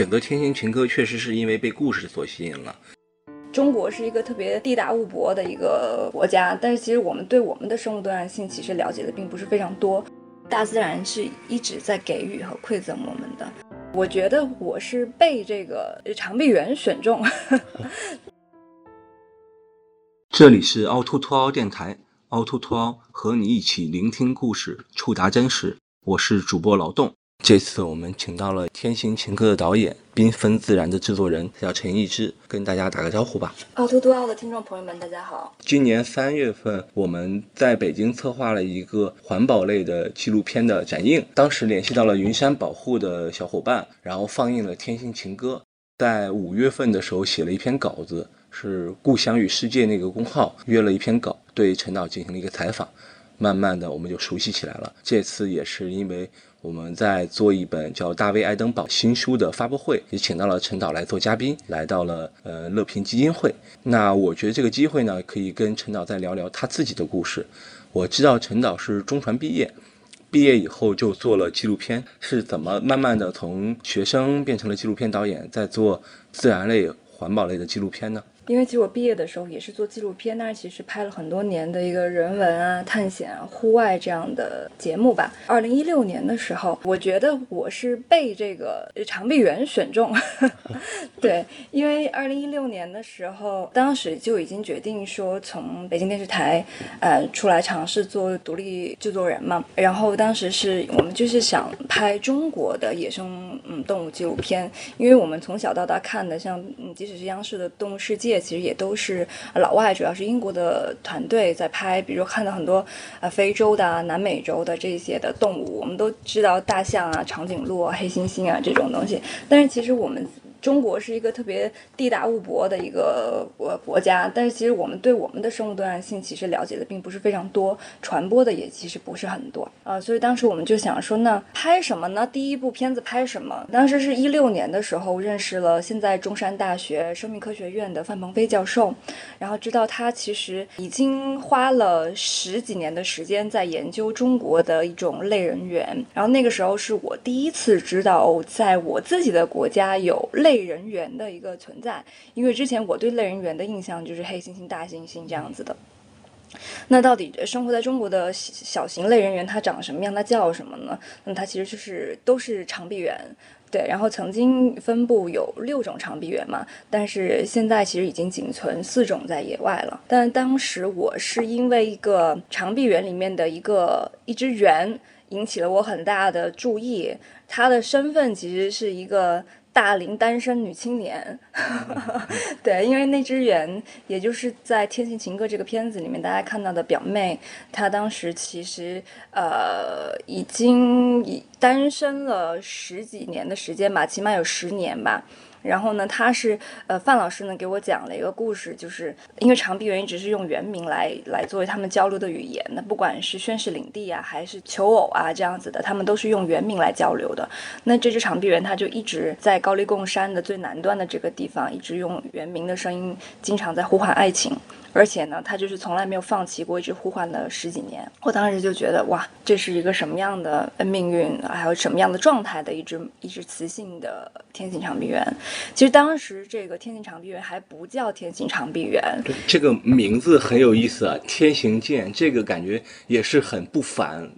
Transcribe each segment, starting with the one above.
选择《天行情歌》确实是因为被故事所吸引了。中国是一个特别地大物博的一个国家，但是其实我们对我们的生物多样性其实了解的并不是非常多。大自然是一直在给予和馈赠我们的。我觉得我是被这个长臂猿选中。这里是凹凸凸凹电台，凹凸凸凹和你一起聆听故事，触达真实。我是主播劳动。这次我们请到了《天行情歌》的导演，缤纷自然的制作人，叫陈逸之，跟大家打个招呼吧。凹凸凸凹的听众朋友们，大家好。今年三月份，我们在北京策划了一个环保类的纪录片的展映，当时联系到了云山保护的小伙伴，然后放映了《天行情歌》。在五月份的时候，写了一篇稿子，是“故乡与世界”那个公号约了一篇稿，对陈导进行了一个采访。慢慢的，我们就熟悉起来了。这次也是因为。我们在做一本叫《大卫·爱登堡》新书的发布会，也请到了陈导来做嘉宾，来到了呃乐平基金会。那我觉得这个机会呢，可以跟陈导再聊聊他自己的故事。我知道陈导是中传毕业，毕业以后就做了纪录片，是怎么慢慢的从学生变成了纪录片导演，在做自然类、环保类的纪录片呢？因为其实我毕业的时候也是做纪录片，但是其实拍了很多年的一个人文啊、探险啊、户外这样的节目吧。二零一六年的时候，我觉得我是被这个长臂猿选中，对，因为二零一六年的时候，当时就已经决定说从北京电视台呃出来尝试做独立制作人嘛。然后当时是我们就是想拍中国的野生嗯动物纪录片，因为我们从小到大看的像嗯即使是央视的《动物世界》。其实也都是老外，主要是英国的团队在拍。比如看到很多呃非洲的、南美洲的这些的动物，我们都知道大象啊、长颈鹿啊、黑猩猩啊这种东西。但是其实我们。中国是一个特别地大物博的一个国国家，但是其实我们对我们的生物多样性其实了解的并不是非常多，传播的也其实不是很多啊，所以当时我们就想说，那拍什么呢？第一部片子拍什么？当时是一六年的时候认识了现在中山大学生命科学院的范鹏飞教授，然后知道他其实已经花了十几年的时间在研究中国的一种类人猿，然后那个时候是我第一次知道，在我自己的国家有类。类人猿的一个存在，因为之前我对类人猿的印象就是黑猩猩、大猩猩这样子的。那到底生活在中国的小型类人猿它长什么样？它叫什么呢？那它其实就是都是长臂猿，对。然后曾经分布有六种长臂猿嘛，但是现在其实已经仅存四种在野外了。但当时我是因为一个长臂猿里面的一个一只猿引起了我很大的注意，它的身份其实是一个。大龄单身女青年，对，因为那只猿，也就是在《天性情歌》这个片子里面大家看到的表妹，她当时其实呃已经已单身了十几年的时间吧，起码有十年吧。然后呢，他是呃范老师呢给我讲了一个故事，就是因为长臂猿一直是用原名来来作为他们交流的语言的，不管是宣誓领地啊，还是求偶啊这样子的，他们都是用原名来交流的。那这只长臂猿，它就一直在高黎贡山的最南端的这个地方，一直用原名的声音，经常在呼唤爱情。而且呢，他就是从来没有放弃过，一直呼唤了十几年。我当时就觉得，哇，这是一个什么样的命运，还有什么样的状态的一只一只雌性的天行长臂猿。其实当时这个天行长臂猿还不叫天行长臂猿，这个名字很有意思啊，天行健，这个感觉也是很不凡。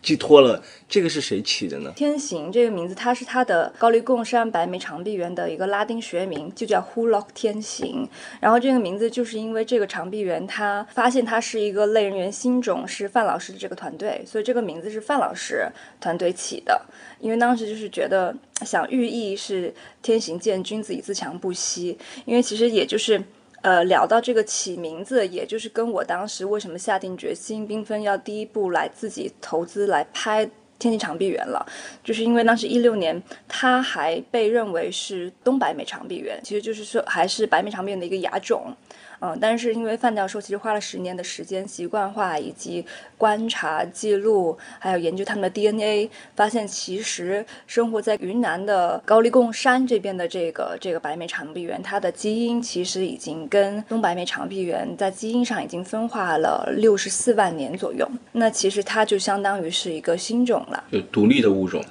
寄托了这个是谁起的呢？天行这个名字，它是它的高黎贡山白眉长臂猿的一个拉丁学名，就叫 Hulok 天行。然后这个名字就是因为这个长臂猿，它发现它是一个类人猿新种，是范老师的这个团队，所以这个名字是范老师团队起的。因为当时就是觉得想寓意是天行健，君子以自强不息。因为其实也就是。呃，聊到这个起名字，也就是跟我当时为什么下定决心缤纷要第一步来自己投资来拍《天津长臂猿》了，就是因为当时一六年，它还被认为是东北美长臂猿，其实就是说还是白眉长臂猿的一个亚种。嗯，但是因为范教授其实花了十年的时间习惯化以及观察记录，还有研究他们的 DNA，发现其实生活在云南的高黎贡山这边的这个这个白眉长臂猿，它的基因其实已经跟东白眉长臂猿在基因上已经分化了六十四万年左右。那其实它就相当于是一个新种了，就独立的物种。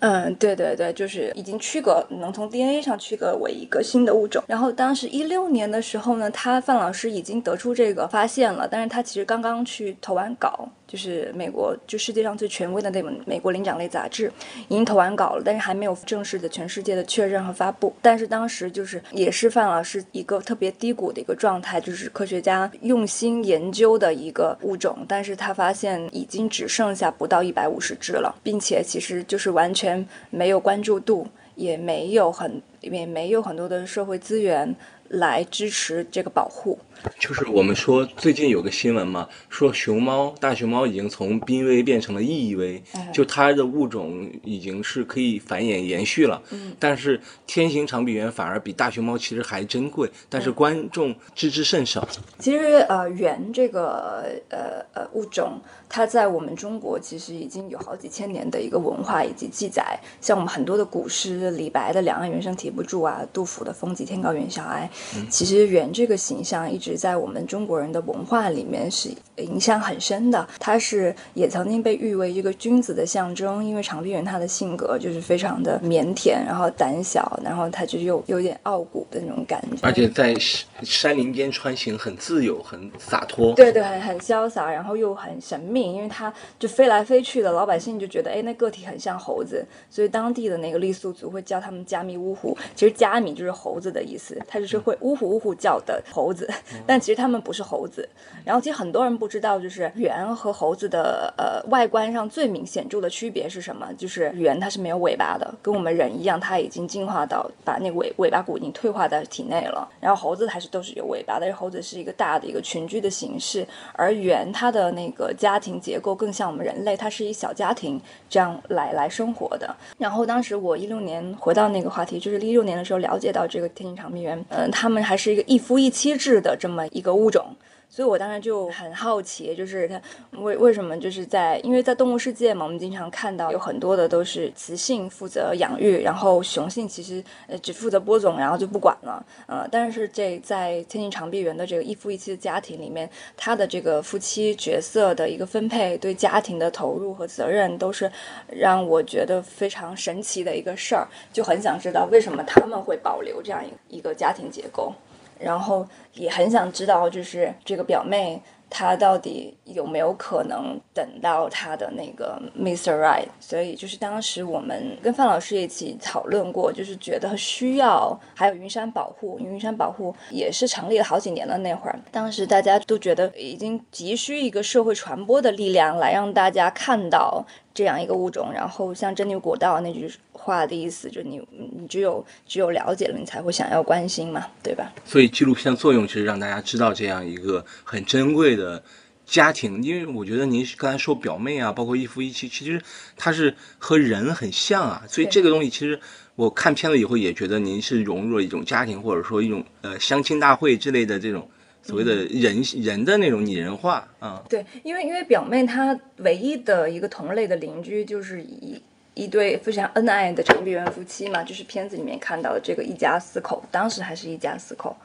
嗯，对对对，就是已经区隔，能从 DNA 上区隔为一个新的物种。然后当时一六年的时候呢，他范老师已经得出这个发现了，但是他其实刚刚去投完稿。就是美国，就世界上最权威的那本《美国灵长类杂志》已经投完稿了，但是还没有正式的全世界的确认和发布。但是当时就是也是范老师一个特别低谷的一个状态，就是科学家用心研究的一个物种，但是他发现已经只剩下不到一百五十只了，并且其实就是完全没有关注度，也没有很也没有很多的社会资源来支持这个保护。就是我们说最近有个新闻嘛，说熊猫大熊猫已经从濒危变成了易危，就它的物种已经是可以繁衍延续了。嗯，但是天行长臂猿反而比大熊猫其实还珍贵，但是观众知之甚少。其实呃，猿这个呃呃物种，它在我们中国其实已经有好几千年的一个文化以及记载，像我们很多的古诗，李白的“两岸猿声啼不住”啊，杜甫的“风急天高猿啸哀”，其实猿这个形象一直。在我们中国人的文化里面是影响很深的，他是也曾经被誉为这个君子的象征，因为长臂猿它的性格就是非常的腼腆，然后胆小，然后它就又有点傲骨的那种感觉，而且在山林间穿行很自由，很洒脱，对对，很很潇洒，然后又很神秘，因为它就飞来飞去的，老百姓就觉得哎，那个体很像猴子，所以当地的那个傈僳族会叫他们加米乌虎，其实加米就是猴子的意思，它就是会呜呼呜呼叫的猴子。但其实它们不是猴子，然后其实很多人不知道，就是猿和猴子的呃外观上最明显著的区别是什么？就是猿它是没有尾巴的，跟我们人一样，它已经进化到把那个尾尾巴骨已经退化在体内了。然后猴子还是都是有尾巴，的猴子是一个大的一个群居的形式，而猿它的那个家庭结构更像我们人类，它是以小家庭这样来来生活的。然后当时我一六年回到那个话题，就是一六年的时候了解到这个天津长臂猿，嗯，他们还是一个一夫一妻制的这。么一个物种，所以我当时就很好奇，就是它 为为什么就是在，因为在动物世界嘛，我们经常看到有很多的都是雌性负责养育，然后雄性其实呃只负责播种，然后就不管了，呃，但是这在天津长臂猿的这个一夫一妻的家庭里面，它的这个夫妻角色的一个分配，对家庭的投入和责任，都是让我觉得非常神奇的一个事儿，就很想知道为什么他们会保留这样一一个家庭结构。然后也很想知道，就是这个表妹她到底有没有可能等到她的那个 Mr. Right？所以就是当时我们跟范老师一起讨论过，就是觉得需要还有云山保护，因为云山保护也是成立了好几年了那会儿，当时大家都觉得已经急需一个社会传播的力量来让大家看到。这样一个物种，然后像真牛果道那句话的意思，就你你只有只有了解了，你才会想要关心嘛，对吧？所以纪录片的作用其实让大家知道这样一个很珍贵的家庭，因为我觉得您刚才说表妹啊，包括一夫一妻，其实它是和人很像啊，所以这个东西其实我看片子以后也觉得您是融入了一种家庭，或者说一种呃相亲大会之类的这种。所谓的人人的那种拟人化啊，对，因为因为表妹她唯一的一个同类的邻居就是一一对非常恩爱的长臂猿夫妻嘛，就是片子里面看到的这个一家四口，当时还是一家四口，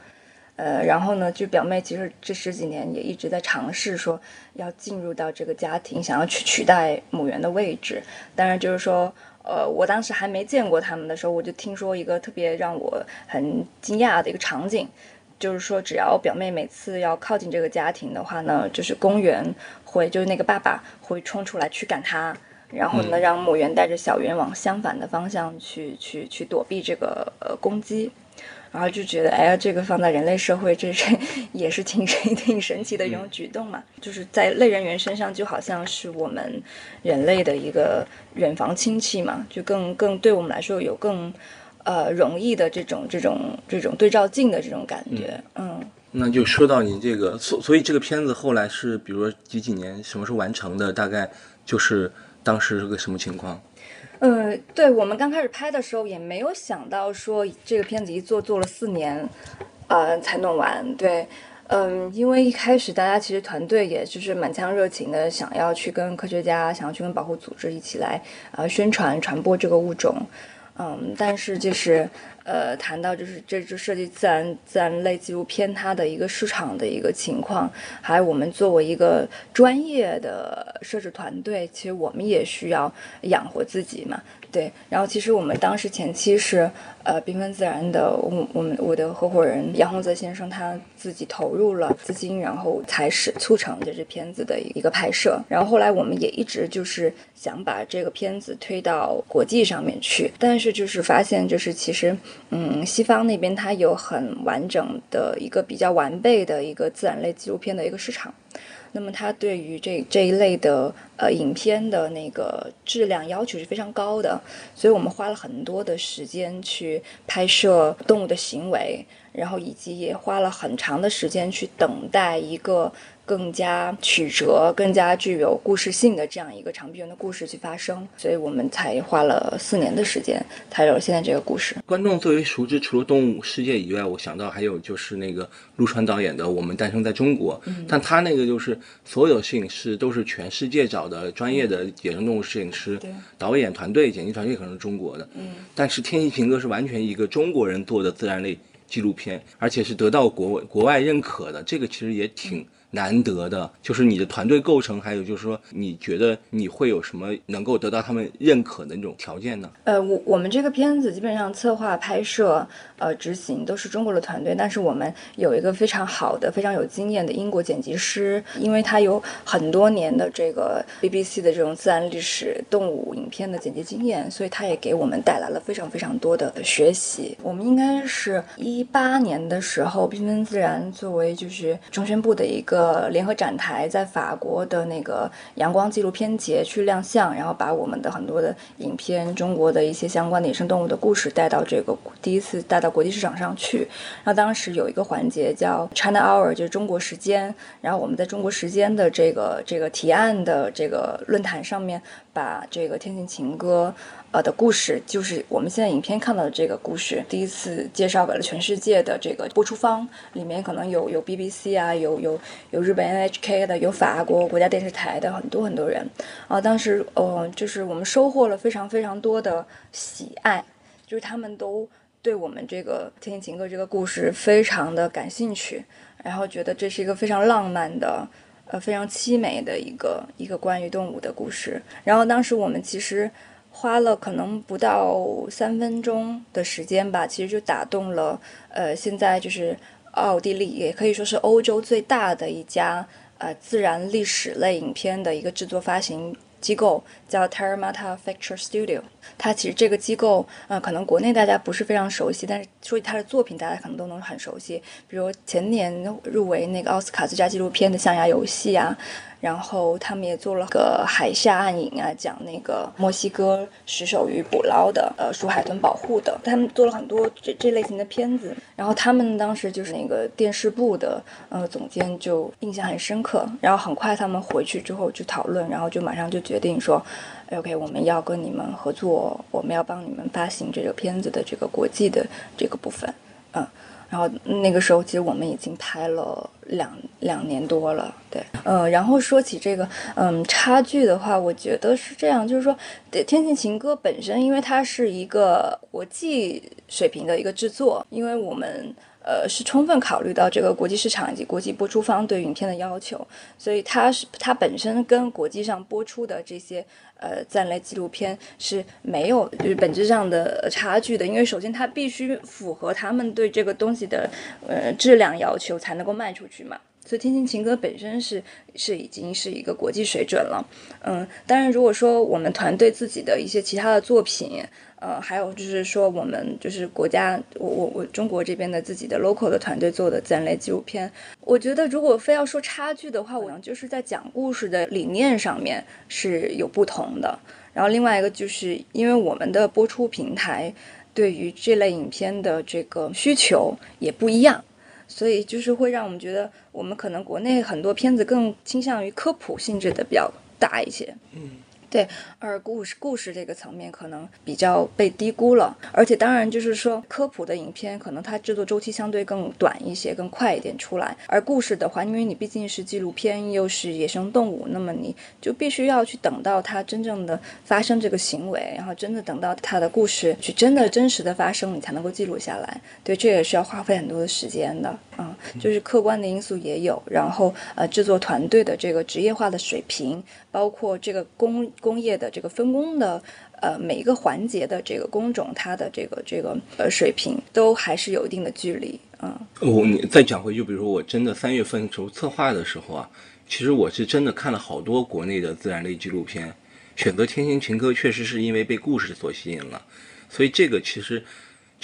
呃，然后呢，就表妹其实这十几年也一直在尝试说要进入到这个家庭，想要去取代母猿的位置，当然就是说，呃，我当时还没见过他们的时候，我就听说一个特别让我很惊讶的一个场景。就是说，只要表妹每次要靠近这个家庭的话呢，就是公园会，就是那个爸爸会冲出来驱赶他，然后呢，让母猿带着小猿往相反的方向去去去躲避这个呃攻击，然后就觉得，哎呀，这个放在人类社会，这是也是挺 挺神奇的一种举动嘛，就是在类人猿身上，就好像是我们人类的一个远房亲戚嘛，就更更对我们来说有更。呃，容易的这种、这种、这种对照镜的这种感觉，嗯，那就说到你这个，所所以这个片子后来是，比如说几几年，什么时候完成的？大概就是当时是个什么情况？呃，对我们刚开始拍的时候也没有想到说这个片子一做做了四年，呃，才弄完。对，嗯，因为一开始大家其实团队也就是满腔热情的，想要去跟科学家，想要去跟保护组织一起来呃宣传传播这个物种。嗯，但是就是，呃，谈到就是这就涉及自然自然类纪录片它的一个市场的一个情况，还有我们作为一个专业的摄制团队，其实我们也需要养活自己嘛。对，然后其实我们当时前期是，呃，缤纷自然的，我我们我的合伙人杨洪泽先生他自己投入了资金，然后才使促成这支片子的一个拍摄。然后后来我们也一直就是想把这个片子推到国际上面去，但是就是发现就是其实，嗯，西方那边它有很完整的一个比较完备的一个自然类纪录片的一个市场。那么它对于这这一类的呃影片的那个质量要求是非常高的，所以我们花了很多的时间去拍摄动物的行为，然后以及也花了很长的时间去等待一个。更加曲折、更加具有故事性的这样一个长臂猿的故事去发生，所以我们才花了四年的时间才有了现在这个故事。观众最为熟知，除了《动物世界》以外，我想到还有就是那个陆川导演的《我们诞生在中国》，但他那个就是所有摄影师都是全世界找的专业的野生动物摄影师，导演团队、剪辑团队可能是中国的，嗯，但是《天气情歌》是完全一个中国人做的自然类纪录片，而且是得到国国外认可的，这个其实也挺。难得的就是你的团队构成，还有就是说，你觉得你会有什么能够得到他们认可的那种条件呢？呃，我我们这个片子基本上策划、拍摄、呃执行都是中国的团队，但是我们有一个非常好的、非常有经验的英国剪辑师，因为他有很多年的这个 BBC 的这种自然历史动物影片的剪辑经验，所以他也给我们带来了非常非常多的学习。我们应该是一八年的时候，缤纷自然作为就是中宣部的一个。联合展台在法国的那个阳光纪录片节去亮相，然后把我们的很多的影片、中国的一些相关的野生动物的故事带到这个第一次带到国际市场上去。然后当时有一个环节叫 China Hour，就是中国时间。然后我们在中国时间的这个这个提案的这个论坛上面，把这个《天性情歌》。呃的故事就是我们现在影片看到的这个故事，第一次介绍给了全世界的这个播出方，里面可能有有 BBC 啊，有有有日本 NHK 的，有法国国家电视台的很多很多人啊。当时呃，就是我们收获了非常非常多的喜爱，就是他们都对我们这个《天性情歌》这个故事非常的感兴趣，然后觉得这是一个非常浪漫的，呃，非常凄美的一个一个关于动物的故事。然后当时我们其实。花了可能不到三分钟的时间吧，其实就打动了，呃，现在就是奥地利，也可以说是欧洲最大的一家呃自然历史类影片的一个制作发行机构，叫 Terramata Picture Studio。它其实这个机构，呃，可能国内大家不是非常熟悉，但是说起它的作品，大家可能都能很熟悉，比如前年入围那个奥斯卡最佳纪录片的《象牙游戏》啊。然后他们也做了个海下暗影啊，讲那个墨西哥石手鱼捕捞的，呃，属海豚保护的。他们做了很多这这类型的片子。然后他们当时就是那个电视部的呃总监就印象很深刻。然后很快他们回去之后就讨论，然后就马上就决定说，OK，我们要跟你们合作，我们要帮你们发行这个片子的这个国际的这个部分，嗯。然后那个时候，其实我们已经拍了两两年多了，对，嗯，然后说起这个，嗯，差距的话，我觉得是这样，就是说，《天性情歌》本身，因为它是一个国际水平的一个制作，因为我们。呃，是充分考虑到这个国际市场以及国际播出方对影片的要求，所以它是它本身跟国际上播出的这些呃赞类纪录片是没有就是本质上的差距的，因为首先它必须符合他们对这个东西的呃质量要求才能够卖出去嘛。所以《天津情歌》本身是是已经是一个国际水准了，嗯，当然如果说我们团队自己的一些其他的作品。呃，还有就是说，我们就是国家，我我我中国这边的自己的 local 的团队做的自然类纪录片，我觉得如果非要说差距的话，我就是在讲故事的理念上面是有不同的。然后另外一个就是因为我们的播出平台对于这类影片的这个需求也不一样，所以就是会让我们觉得，我们可能国内很多片子更倾向于科普性质的比较大一些。嗯。对，而故事故事这个层面可能比较被低估了，而且当然就是说科普的影片可能它制作周期相对更短一些，更快一点出来。而故事的话，因为你毕竟是纪录片，又是野生动物，那么你就必须要去等到它真正的发生这个行为，然后真的等到它的故事去真的真实的发生，你才能够记录下来。对，这也是要花费很多的时间的啊，就是客观的因素也有，然后呃制作团队的这个职业化的水平，包括这个工。工业的这个分工的，呃，每一个环节的这个工种，它的这个这个呃水平都还是有一定的距离啊。我你再讲回，就比如说我真的三月份时候策划的时候啊，其实我是真的看了好多国内的自然类纪录片，选择《天星情歌》确实是因为被故事所吸引了，所以这个其实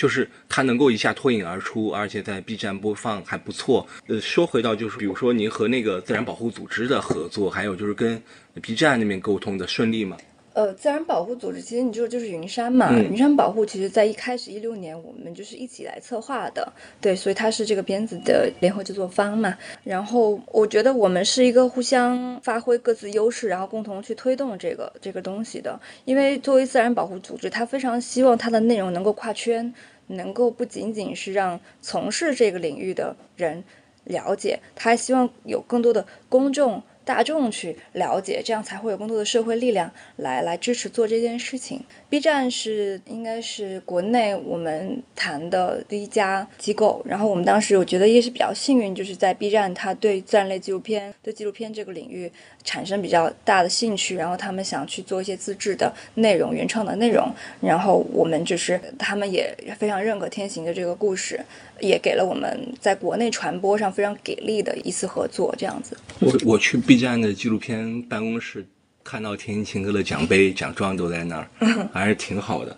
就是它能够一下脱颖而出，而且在 B 站播放还不错。呃，说回到就是，比如说您和那个自然保护组织的合作，还有就是跟。B 站那边沟通的顺利吗？呃，自然保护组织其实你就就是云山嘛，云山保护其实在一开始一六年我们就是一起来策划的，对，所以它是这个片子的联合制作方嘛。然后我觉得我们是一个互相发挥各自优势，然后共同去推动这个这个东西的。因为作为自然保护组织，它非常希望它的内容能够跨圈，能够不仅仅是让从事这个领域的人了解，他还希望有更多的公众。大众去了解，这样才会有更多的社会力量来来支持做这件事情。B 站是应该是国内我们谈的第一家机构，然后我们当时我觉得也是比较幸运，就是在 B 站，他对自然类纪录片、对纪录片这个领域产生比较大的兴趣，然后他们想去做一些自制的内容、原创的内容，然后我们就是他们也非常认可天行的这个故事，也给了我们在国内传播上非常给力的一次合作，这样子。我我去 B 站的纪录片办公室。看到天晴哥的奖杯、奖状都在那儿，还是挺好的。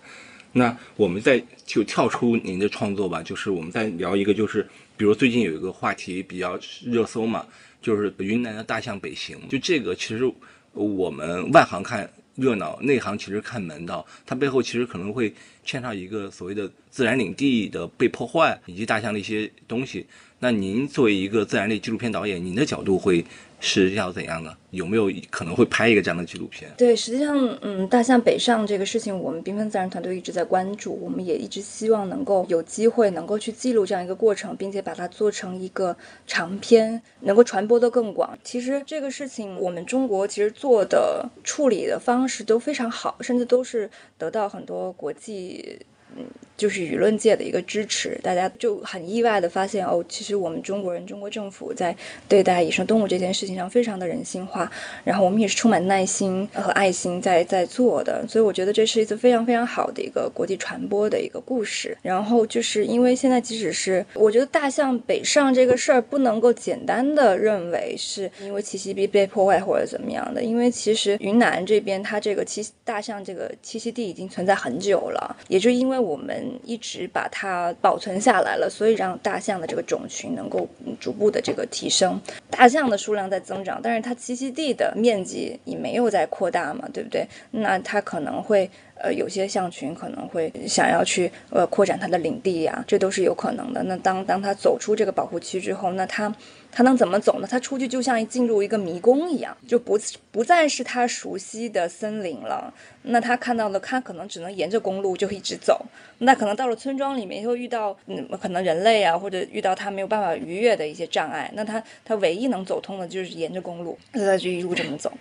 那我们再就跳出您的创作吧，就是我们再聊一个，就是比如最近有一个话题比较热搜嘛，就是云南的大象北行。就这个，其实我们外行看热闹，内行其实看门道。它背后其实可能会牵上一个所谓的自然领地的被破坏，以及大象的一些东西。那您作为一个自然类纪录片导演，您的角度会？是要怎样的？有没有可能会拍一个这样的纪录片？对，实际上，嗯，大象北上这个事情，我们缤纷自然团队一直在关注，我们也一直希望能够有机会能够去记录这样一个过程，并且把它做成一个长篇，能够传播的更广。其实这个事情，我们中国其实做的处理的方式都非常好，甚至都是得到很多国际。嗯，就是舆论界的一个支持，大家就很意外的发现哦，其实我们中国人、中国政府在对待野生动物这件事情上非常的人性化，然后我们也是充满耐心和爱心在在做的，所以我觉得这是一次非常非常好的一个国际传播的一个故事。然后就是因为现在即使是我觉得大象北上这个事儿不能够简单的认为是因为栖息地被破坏或者怎么样的，因为其实云南这边它这个栖大象这个栖息地已经存在很久了，也就因为。我们一直把它保存下来了，所以让大象的这个种群能够逐步的这个提升。大象的数量在增长，但是它栖息地的面积也没有在扩大嘛，对不对？那它可能会。呃，有些象群可能会想要去呃扩展它的领地呀，这都是有可能的。那当当它走出这个保护区之后，那它它能怎么走呢？它出去就像进入一个迷宫一样，就不不再是它熟悉的森林了。那它看到的，它可能只能沿着公路就一直走。那可能到了村庄里面，会遇到嗯可能人类啊，或者遇到它没有办法逾越的一些障碍。那它它唯一能走通的就是沿着公路，那它就一路这么走。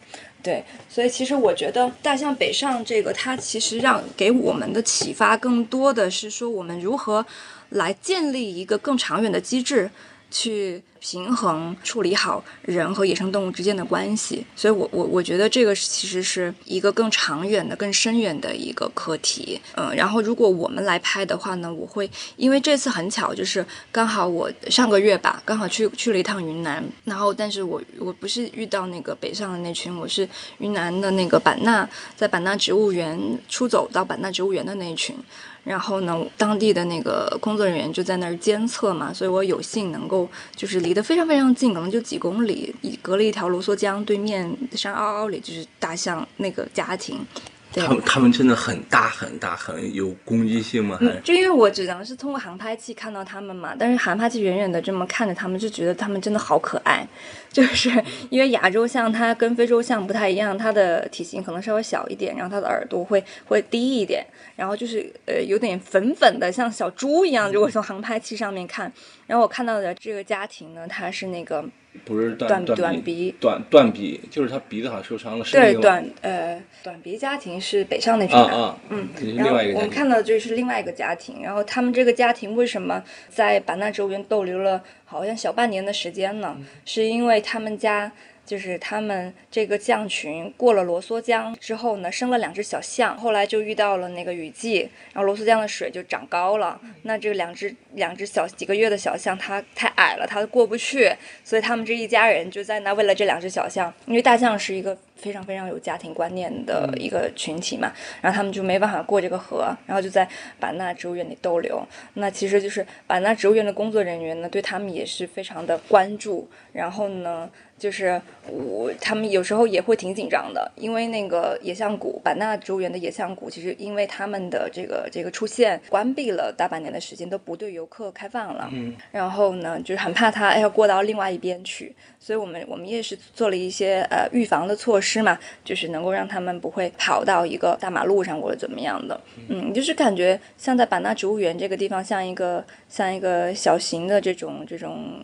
对，所以其实我觉得大象北上这个，它其实让给我们的启发更多的是说，我们如何来建立一个更长远的机制。去平衡处理好人和野生动物之间的关系，所以我我我觉得这个其实是一个更长远的、更深远的一个课题。嗯，然后如果我们来拍的话呢，我会因为这次很巧，就是刚好我上个月吧，刚好去去了一趟云南，然后但是我我不是遇到那个北上的那群，我是云南的那个版纳，在版纳植物园出走到版纳植物园的那一群。然后呢，当地的那个工作人员就在那儿监测嘛，所以我有幸能够就是离得非常非常近，可能就几公里，隔了一条卢梭江，对面山坳坳里就是大象那个家庭。对他们他们真的很大很大，很有攻击性吗？就因为我只能是通过航拍器看到他们嘛，但是航拍器远远的这么看着他们，就觉得他们真的好可爱。就是因为亚洲象它跟非洲象不太一样，它的体型可能稍微小一点，然后它的耳朵会会低一点，然后就是呃有点粉粉的，像小猪一样。如果从航拍器上面看，然后我看到的这个家庭呢，他是那个不是短断短鼻短断鼻，就是他鼻子好像受伤了，是对短呃短鼻家庭是北上那边的。啊啊，嗯然后。我们看到的就是另外一个家庭，然后他们这个家庭为什么在版纳植物园逗留了好像小半年的时间呢？是因为他们家就是他们这个象群过了罗梭江之后呢，生了两只小象，后来就遇到了那个雨季，然后罗梭江的水就涨高了，那这两只两只小几个月的小象它太矮了，它过不去，所以他们这一家人就在那为了这两只小象，因为大象是一个非常非常有家庭观念的一个群体嘛，然后他们就没办法过这个河，然后就在版纳植物园里逗留。那其实就是版纳植物园的工作人员呢，对他们也是非常的关注，然后呢。就是我，他们有时候也会挺紧张的，因为那个野象谷，版纳植物园的野象谷，其实因为他们的这个这个出现，关闭了大半年的时间，都不对游客开放了。嗯，然后呢，就是很怕它要过到另外一边去，所以我们我们也是做了一些呃预防的措施嘛，就是能够让他们不会跑到一个大马路上或者怎么样的。嗯，就是感觉像在版纳植物园这个地方，像一个像一个小型的这种这种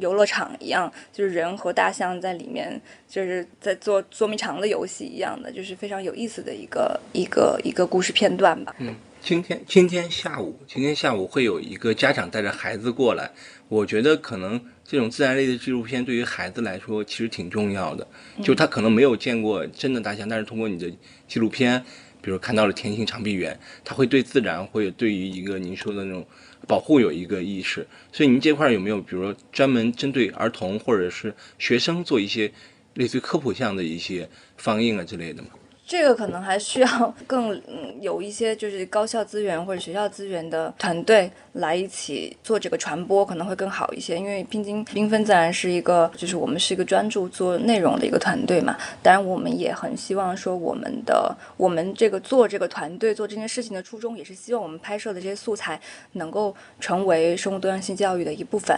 游乐场一样，就是人和大象在里面，就是在做捉迷藏的游戏一样的，就是非常有意思的一个一个一个故事片段吧。今天今天下午，今天下午会有一个家长带着孩子过来。我觉得可能这种自然类的纪录片对于孩子来说其实挺重要的，就他可能没有见过真的大象，但是通过你的纪录片，比如看到了天性长臂猿，他会对自然会对于一个您说的那种保护有一个意识。所以您这块儿有没有，比如说专门针对儿童或者是学生做一些类似于科普项的一些放映啊之类的吗？这个可能还需要 更嗯有一些就是高校资源或者学校资源的团队来一起做这个传播，可能会更好一些。因为拼经缤纷自然是一个，就是我们是一个专注做内容的一个团队嘛。当然，我们也很希望说我们的我们这个做这个团队做这件事情的初衷，也是希望我们拍摄的这些素材能够成为生物多样性教育的一部分。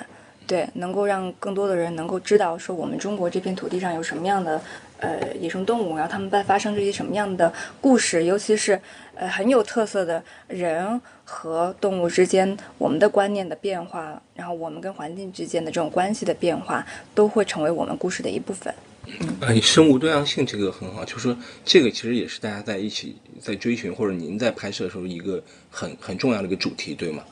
对，能够让更多的人能够知道说我们中国这片土地上有什么样的呃野生动物，然后他们在发生这些什么样的故事，尤其是呃很有特色的人和动物之间我们的观念的变化，然后我们跟环境之间的这种关系的变化，都会成为我们故事的一部分。嗯，生物多样性这个很好，就是说这个其实也是大家在一起在追寻，或者您在拍摄的时候一个很很重要的一个主题，对吗？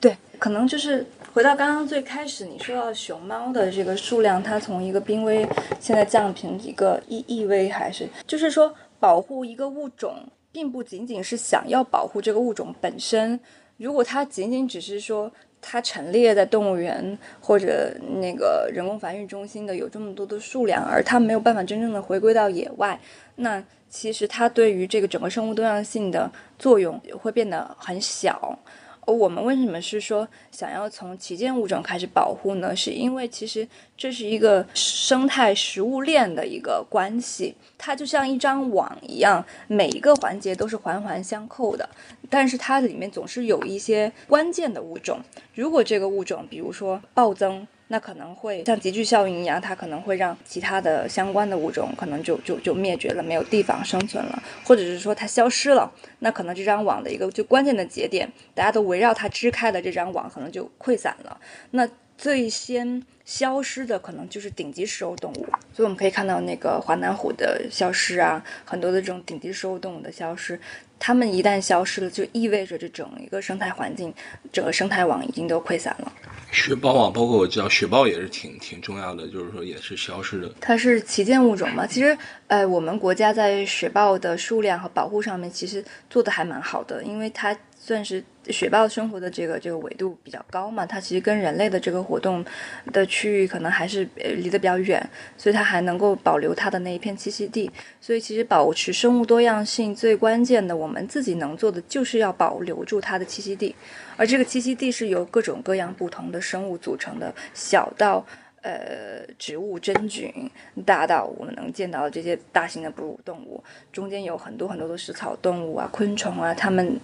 对，可能就是回到刚刚最开始你说到熊猫的这个数量，它从一个濒危现在降平一个易易危，还是就是说保护一个物种，并不仅仅是想要保护这个物种本身。如果它仅仅只是说它陈列在动物园或者那个人工繁育中心的有这么多的数量，而它没有办法真正的回归到野外，那其实它对于这个整个生物多样性的作用会变得很小。我们为什么是说想要从旗舰物种开始保护呢？是因为其实这是一个生态食物链的一个关系，它就像一张网一样，每一个环节都是环环相扣的。但是它里面总是有一些关键的物种，如果这个物种比如说暴增，那可能会像集聚效应一样，它可能会让其他的相关的物种可能就就就灭绝了，没有地方生存了，或者是说它消失了，那可能这张网的一个最关键的节点，大家都围绕它支开的这张网可能就溃散了。那最先消失的可能就是顶级食肉动物，所以我们可以看到那个华南虎的消失啊，很多的这种顶级食肉动物的消失，它们一旦消失了，就意味着这整一个生态环境，整个生态网已经都溃散了。雪豹网，包括我知道雪豹也是挺挺重要的，就是说也是消失的。它是旗舰物种嘛？其实，呃，我们国家在雪豹的数量和保护上面其实做的还蛮好的，因为它算是雪豹生活的这个这个纬度比较高嘛，它其实跟人类的这个活动的区域可能还是离得比较远，所以它还能够保留它的那一片栖息地。所以其实保持生物多样性最关键的，我们自己能做的就是要保留住它的栖息地，而这个栖息地是由各种各样不同的生物组成的，小到。呃植物真菌，大到我们能见到的这些大型的哺乳动物，中间有很多很多的食草动物啊、昆虫啊，它们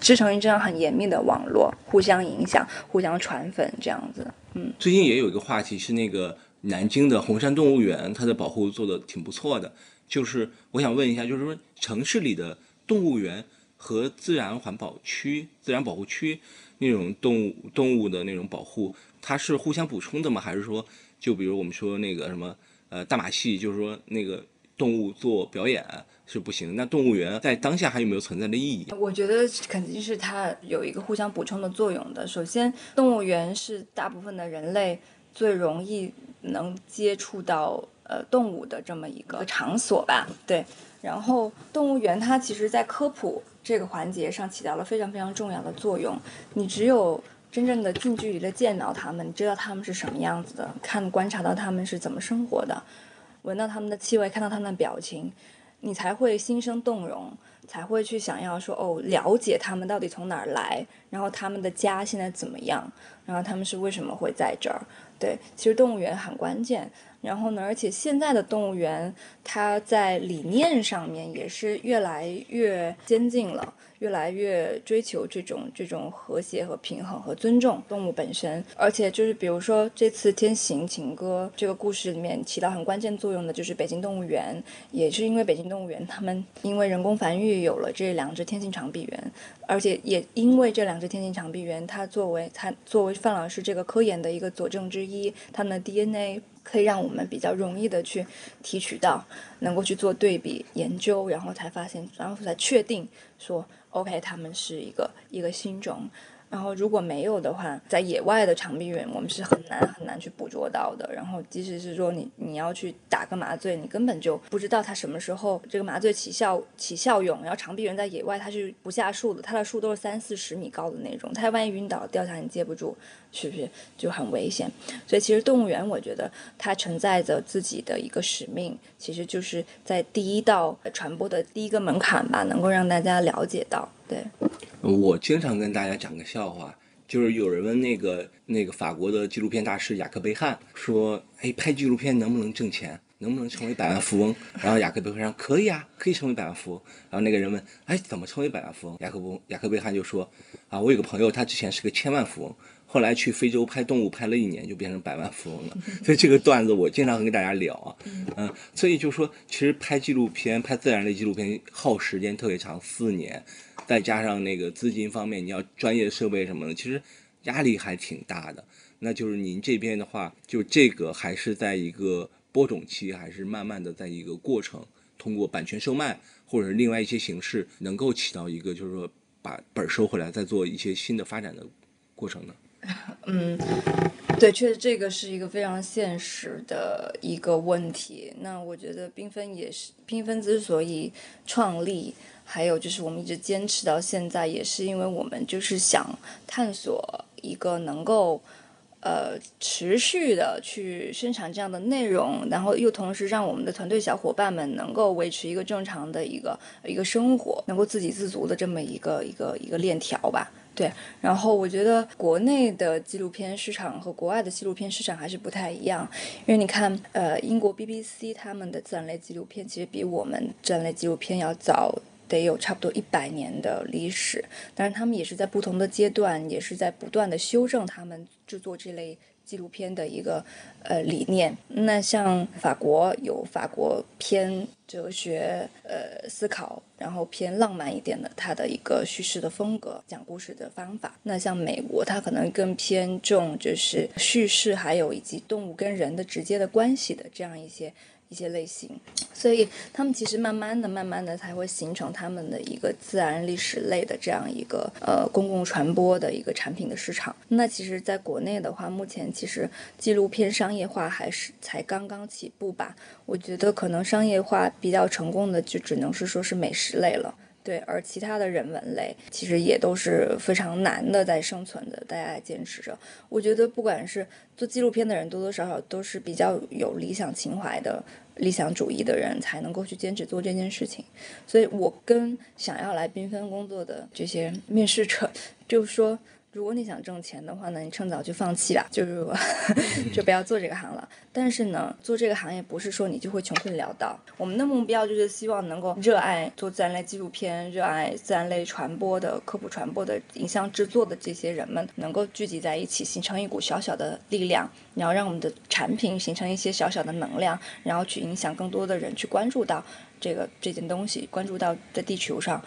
织成一张很严密的网络，互相影响、互相传粉这样子。嗯，最近也有一个话题是那个南京的红山动物园，它的保护做的挺不错的。就是我想问一下，就是说城市里的动物园和自然环保区、自然保护区那种动物动物的那种保护，它是互相补充的吗？还是说，就比如我们说那个什么呃大马戏，就是说那个动物做表演是不行，那动物园在当下还有没有存在的意义？我觉得肯定是它有一个互相补充的作用的。首先，动物园是大部分的人类最容易能接触到。呃，动物的这么一个场所吧，对。然后，动物园它其实在科普这个环节上起到了非常非常重要的作用。你只有真正的近距离的见到它们，你知道它们是什么样子的，看观察到它们是怎么生活的，闻到它们的气味，看到它们的表情，你才会心生动容，才会去想要说哦，了解他们到底从哪儿来，然后他们的家现在怎么样，然后他们是为什么会在这儿。对，其实动物园很关键。然后呢？而且现在的动物园，它在理念上面也是越来越先进了。越来越追求这种这种和谐和平衡和尊重动物本身，而且就是比如说这次《天行情歌》这个故事里面起到很关键作用的就是北京动物园，也是因为北京动物园他们因为人工繁育有了这两只天性长臂猿，而且也因为这两只天性长臂猿，它作为它作为范老师这个科研的一个佐证之一，它们的 DNA 可以让我们比较容易的去提取到，能够去做对比研究，然后才发现，然后才确定说。OK，他们是一个一个新种。然后如果没有的话，在野外的长臂猿我们是很难很难去捕捉到的。然后即使是说你你要去打个麻醉，你根本就不知道它什么时候这个麻醉起效起效用。然后长臂猿在野外它是不下树的，它的树都是三四十米高的那种，它万一晕倒掉下来你接不住，是不是就很危险？所以其实动物园我觉得它承载着自己的一个使命，其实就是在第一道传播的第一个门槛吧，能够让大家了解到，对。我经常跟大家讲个笑话，就是有人问那个那个法国的纪录片大师雅克贝汉说：“哎，拍纪录片能不能挣钱？能不能成为百万富翁？”然后雅克贝汉说：“可以啊，可以成为百万富翁。”然后那个人问：“哎，怎么成为百万富翁？”雅克布雅克贝汉就说：“啊，我有个朋友，他之前是个千万富翁，后来去非洲拍动物，拍了一年就变成百万富翁了。所以这个段子我经常跟大家聊啊，嗯，所以就说其实拍纪录片，拍自然类纪录片耗时间特别长，四年。”再加上那个资金方面，你要专业设备什么的，其实压力还挺大的。那就是您这边的话，就这个还是在一个播种期，还是慢慢的在一个过程，通过版权售卖或者是另外一些形式，能够起到一个就是说把本收回来，再做一些新的发展的过程呢？嗯，对，确实这个是一个非常现实的一个问题。那我觉得缤纷也是，缤纷之所以创立。还有就是，我们一直坚持到现在，也是因为我们就是想探索一个能够，呃，持续的去生产这样的内容，然后又同时让我们的团队小伙伴们能够维持一个正常的一个一个生活，能够自给自足的这么一个一个一个链条吧。对，然后我觉得国内的纪录片市场和国外的纪录片市场还是不太一样，因为你看，呃，英国 BBC 他们的自然类纪录片其实比我们自然类纪录片要早。得有差不多一百年的历史，但是他们也是在不同的阶段，也是在不断的修正他们制作这类纪录片的一个呃理念。那像法国有法国偏哲学呃思考，然后偏浪漫一点的它的一个叙事的风格，讲故事的方法。那像美国，它可能更偏重就是叙事，还有以及动物跟人的直接的关系的这样一些。一些类型，所以他们其实慢慢的、慢慢的才会形成他们的一个自然历史类的这样一个呃公共传播的一个产品的市场。那其实，在国内的话，目前其实纪录片商业化还是才刚刚起步吧。我觉得可能商业化比较成功的，就只能是说是美食类了。对，而其他的人文类其实也都是非常难的在生存的，大家坚持着。我觉得不管是做纪录片的人，多多少少都是比较有理想情怀的、理想主义的人，才能够去坚持做这件事情。所以我跟想要来缤纷工作的这些面试者，就说，如果你想挣钱的话呢，你趁早就放弃吧，就是 就不要做这个行了。但是呢，做这个行业不是说你就会穷困潦倒。我们的目标就是希望能够热爱做自然类纪录片、热爱自然类传播的科普传播的影像制作的这些人们，能够聚集在一起，形成一股小小的力量，然后让我们的产品形成一些小小的能量，然后去影响更多的人去关注到这个这件东西，关注到在地球上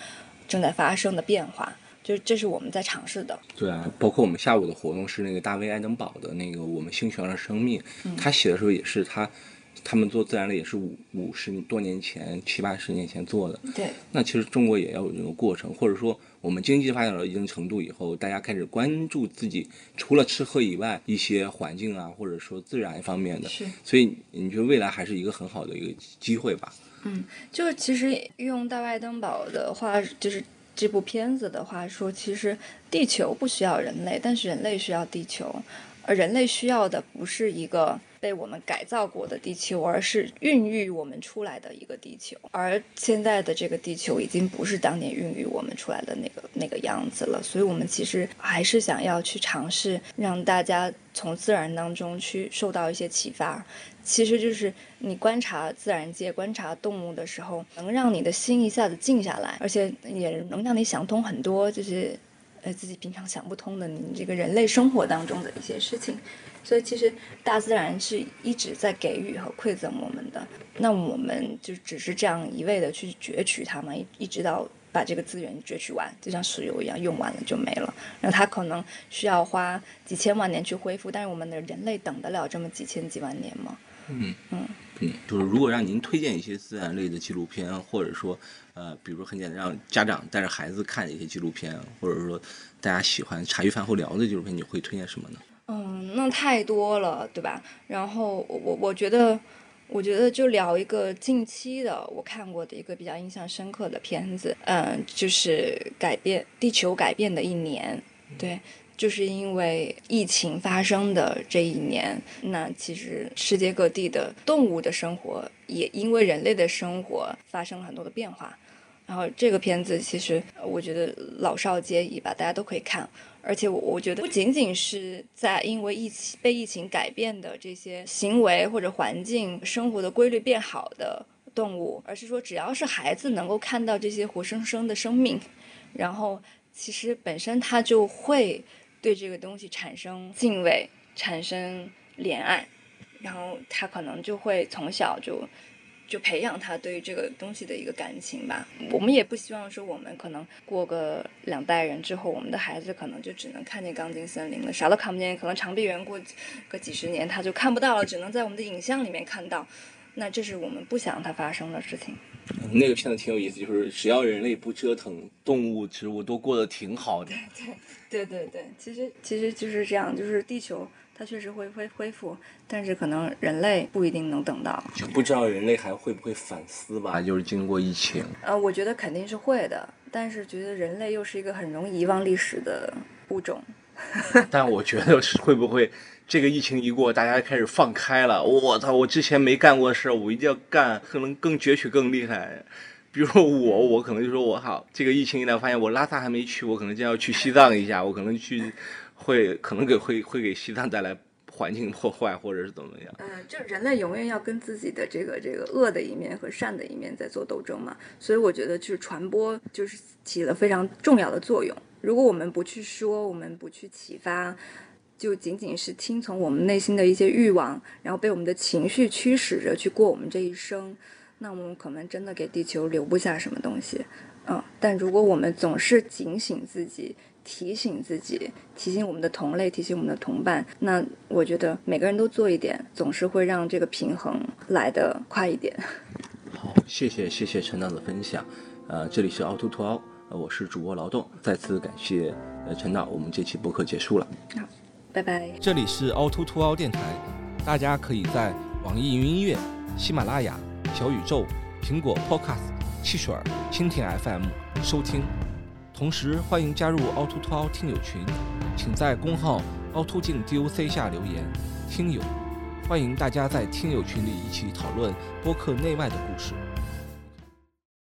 正在发生的变化。就这是我们在尝试的。对啊，包括我们下午的活动是那个大卫爱登堡的那个《我们星球上的生命》，他写的时候也是他，他们做自然的也是五五十多年前、七八十年前做的。对，那其实中国也要有这个过程，或者说我们经济发展到一定程度以后，大家开始关注自己除了吃喝以外一些环境啊，或者说自然方面的。是。所以你觉得未来还是一个很好的一个机会吧？嗯，就是其实用大卫爱登堡的话，就是。这部片子的话说，其实地球不需要人类，但是人类需要地球，而人类需要的不是一个被我们改造过的地球，而是孕育我们出来的一个地球。而现在的这个地球已经不是当年孕育我们出来的那个那个样子了，所以我们其实还是想要去尝试让大家从自然当中去受到一些启发。其实就是你观察自然界、观察动物的时候，能让你的心一下子静下来，而且也能让你想通很多，就是呃自己平常想不通的你这个人类生活当中的一些事情。所以其实大自然是一直在给予和馈赠我们的，那我们就只是这样一味的去攫取它嘛，一一直到把这个资源攫取完，就像石油一样，用完了就没了。然后它可能需要花几千万年去恢复，但是我们的人类等得了这么几千几万年吗？嗯嗯嗯，就是如果让您推荐一些自然类的纪录片，或者说，呃，比如说很简单，让家长带着孩子看的一些纪录片，或者说大家喜欢茶余饭后聊的纪录片，你会推荐什么呢？嗯，那太多了，对吧？然后我我觉得，我觉得就聊一个近期的我看过的一个比较印象深刻的片子，嗯，就是改变地球改变的一年，对。就是因为疫情发生的这一年，那其实世界各地的动物的生活也因为人类的生活发生了很多的变化。然后这个片子其实我觉得老少皆宜吧，大家都可以看。而且我我觉得不仅仅是在因为疫情被疫情改变的这些行为或者环境生活的规律变好的动物，而是说只要是孩子能够看到这些活生生的生命，然后其实本身他就会。对这个东西产生敬畏，产生怜爱，然后他可能就会从小就就培养他对于这个东西的一个感情吧。我们也不希望说我们可能过个两代人之后，我们的孩子可能就只能看见钢筋森林了，啥都看不见。可能长臂猿过个几十年他就看不到了，只能在我们的影像里面看到。那这是我们不想让它发生的事情。那个片子挺有意思，就是只要人类不折腾，动物、植物都过得挺好的。对对对对，其实其实就是这样，就是地球它确实会恢恢复，但是可能人类不一定能等到。就不知道人类还会不会反思吧？就是经过疫情。呃，我觉得肯定是会的，但是觉得人类又是一个很容易遗忘历史的物种。但我觉得是会不会？这个疫情一过，大家开始放开了。我操！我之前没干过的事儿，我一定要干，可能更攫取更厉害。比如说我，我可能就说我好，这个疫情一来，发现我拉萨还没去，我可能就要去西藏一下。我可能去，会可能给会会给西藏带来环境破坏，或者是怎么样。嗯，就人类永远要跟自己的这个这个恶的一面和善的一面在做斗争嘛。所以我觉得，就是传播就是起了非常重要的作用。如果我们不去说，我们不去启发。就仅仅是听从我们内心的一些欲望，然后被我们的情绪驱使着去过我们这一生，那我们可能真的给地球留不下什么东西。嗯，但如果我们总是警醒自己、提醒自己、提醒我们的同类、提醒我们的同伴，那我觉得每个人都做一点，总是会让这个平衡来得快一点。好，谢谢谢谢陈导的分享。呃，这里是凹凸凸凹，呃，我是主播劳动，再次感谢呃陈导，我们这期播客结束了。好。拜拜！这里是凹凸凸凹电台，大家可以在网易云音乐、喜马拉雅、小宇宙、苹果 Podcast、汽水、蜻蜓 FM 收听。同时欢迎加入凹凸凸凹听友群，请在公号凹凸镜 DOC 下留言。听友，欢迎大家在听友群里一起讨论播客内外的故事。